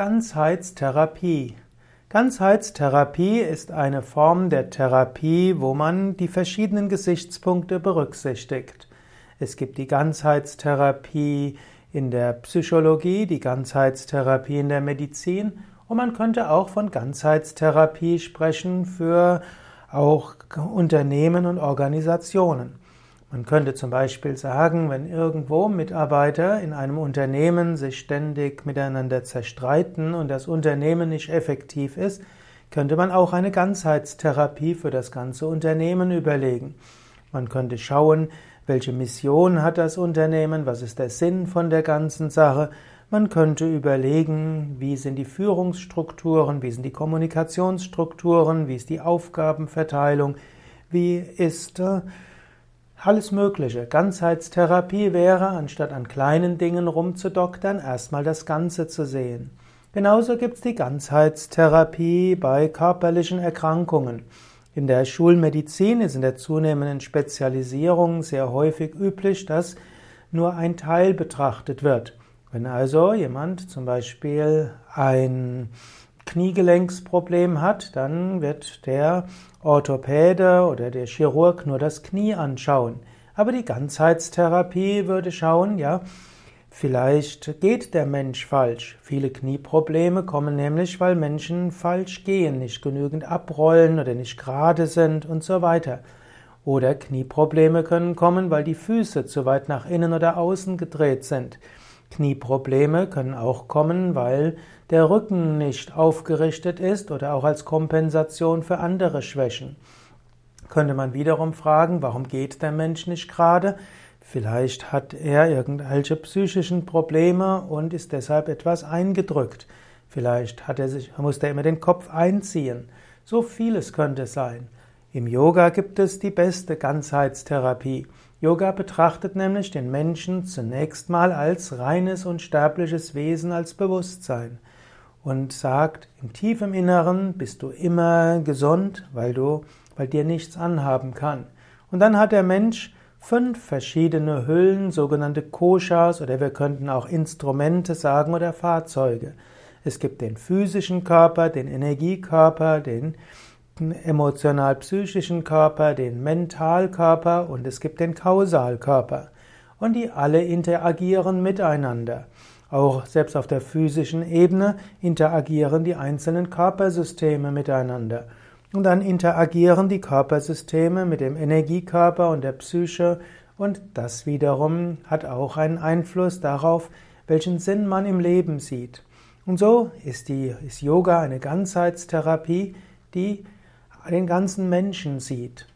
Ganzheitstherapie. Ganzheitstherapie ist eine Form der Therapie, wo man die verschiedenen Gesichtspunkte berücksichtigt. Es gibt die Ganzheitstherapie in der Psychologie, die Ganzheitstherapie in der Medizin und man könnte auch von Ganzheitstherapie sprechen für auch Unternehmen und Organisationen. Man könnte zum Beispiel sagen, wenn irgendwo Mitarbeiter in einem Unternehmen sich ständig miteinander zerstreiten und das Unternehmen nicht effektiv ist, könnte man auch eine Ganzheitstherapie für das ganze Unternehmen überlegen. Man könnte schauen, welche Mission hat das Unternehmen, was ist der Sinn von der ganzen Sache. Man könnte überlegen, wie sind die Führungsstrukturen, wie sind die Kommunikationsstrukturen, wie ist die Aufgabenverteilung, wie ist äh, alles Mögliche. Ganzheitstherapie wäre, anstatt an kleinen Dingen rumzudoktern, erstmal das Ganze zu sehen. Genauso gibt es die Ganzheitstherapie bei körperlichen Erkrankungen. In der Schulmedizin ist in der zunehmenden Spezialisierung sehr häufig üblich, dass nur ein Teil betrachtet wird. Wenn also jemand zum Beispiel ein Kniegelenksproblem hat, dann wird der Orthopäde oder der Chirurg nur das Knie anschauen. Aber die Ganzheitstherapie würde schauen, ja, vielleicht geht der Mensch falsch. Viele Knieprobleme kommen nämlich, weil Menschen falsch gehen, nicht genügend abrollen oder nicht gerade sind und so weiter. Oder Knieprobleme können kommen, weil die Füße zu weit nach innen oder außen gedreht sind. Knieprobleme können auch kommen, weil der Rücken nicht aufgerichtet ist oder auch als Kompensation für andere Schwächen. Könnte man wiederum fragen, warum geht der Mensch nicht gerade? Vielleicht hat er irgendwelche psychischen Probleme und ist deshalb etwas eingedrückt. Vielleicht hat er sich, muss er immer den Kopf einziehen. So vieles könnte sein. Im Yoga gibt es die beste Ganzheitstherapie. Yoga betrachtet nämlich den Menschen zunächst mal als reines und sterbliches Wesen, als Bewusstsein und sagt, im tiefen Inneren bist du immer gesund, weil du, weil dir nichts anhaben kann. Und dann hat der Mensch fünf verschiedene Hüllen, sogenannte Koshas oder wir könnten auch Instrumente sagen oder Fahrzeuge. Es gibt den physischen Körper, den Energiekörper, den emotional-psychischen Körper, den Mentalkörper und es gibt den Kausalkörper. Und die alle interagieren miteinander. Auch selbst auf der physischen Ebene interagieren die einzelnen Körpersysteme miteinander. Und dann interagieren die Körpersysteme mit dem Energiekörper und der Psyche und das wiederum hat auch einen Einfluss darauf, welchen Sinn man im Leben sieht. Und so ist, die, ist Yoga eine Ganzheitstherapie, die den ganzen Menschen sieht.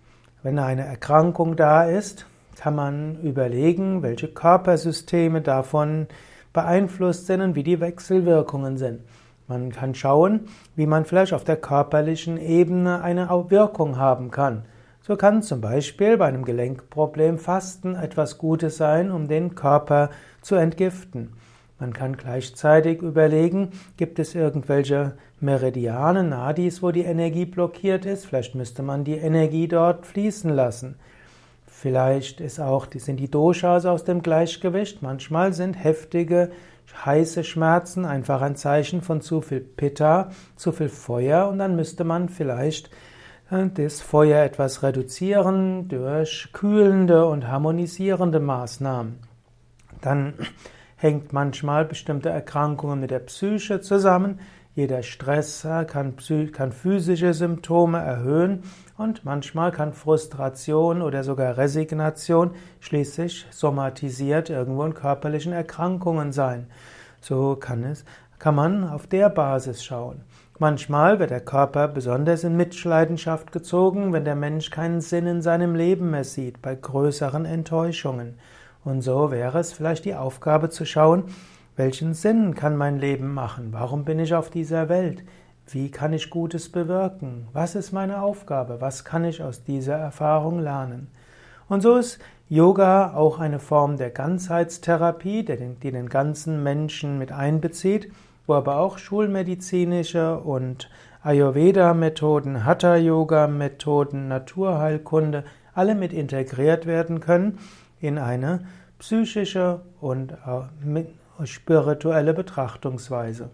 Wenn eine Erkrankung da ist, kann man überlegen, welche Körpersysteme davon beeinflusst sind und wie die Wechselwirkungen sind. Man kann schauen, wie man vielleicht auf der körperlichen Ebene eine Wirkung haben kann. So kann zum Beispiel bei einem Gelenkproblem Fasten etwas Gutes sein, um den Körper zu entgiften. Man kann gleichzeitig überlegen, gibt es irgendwelche Meridiane, Nadis, wo die Energie blockiert ist? Vielleicht müsste man die Energie dort fließen lassen. Vielleicht ist auch, sind die Doshas aus dem Gleichgewicht. Manchmal sind heftige, heiße Schmerzen einfach ein Zeichen von zu viel Pitta, zu viel Feuer und dann müsste man vielleicht äh, das Feuer etwas reduzieren durch kühlende und harmonisierende Maßnahmen. Dann hängt manchmal bestimmte Erkrankungen mit der Psyche zusammen. Jeder Stress kann, kann, physische Symptome erhöhen und manchmal kann Frustration oder sogar Resignation schließlich somatisiert irgendwo in körperlichen Erkrankungen sein. So kann es, kann man auf der Basis schauen. Manchmal wird der Körper besonders in Mitleidenschaft gezogen, wenn der Mensch keinen Sinn in seinem Leben mehr sieht, bei größeren Enttäuschungen. Und so wäre es vielleicht die Aufgabe zu schauen, welchen Sinn kann mein Leben machen? Warum bin ich auf dieser Welt? Wie kann ich Gutes bewirken? Was ist meine Aufgabe? Was kann ich aus dieser Erfahrung lernen? Und so ist Yoga auch eine Form der Ganzheitstherapie, die den ganzen Menschen mit einbezieht, wo aber auch schulmedizinische und Ayurveda-Methoden, Hatha-Yoga-Methoden, Naturheilkunde alle mit integriert werden können in eine psychische und äh, spirituelle Betrachtungsweise.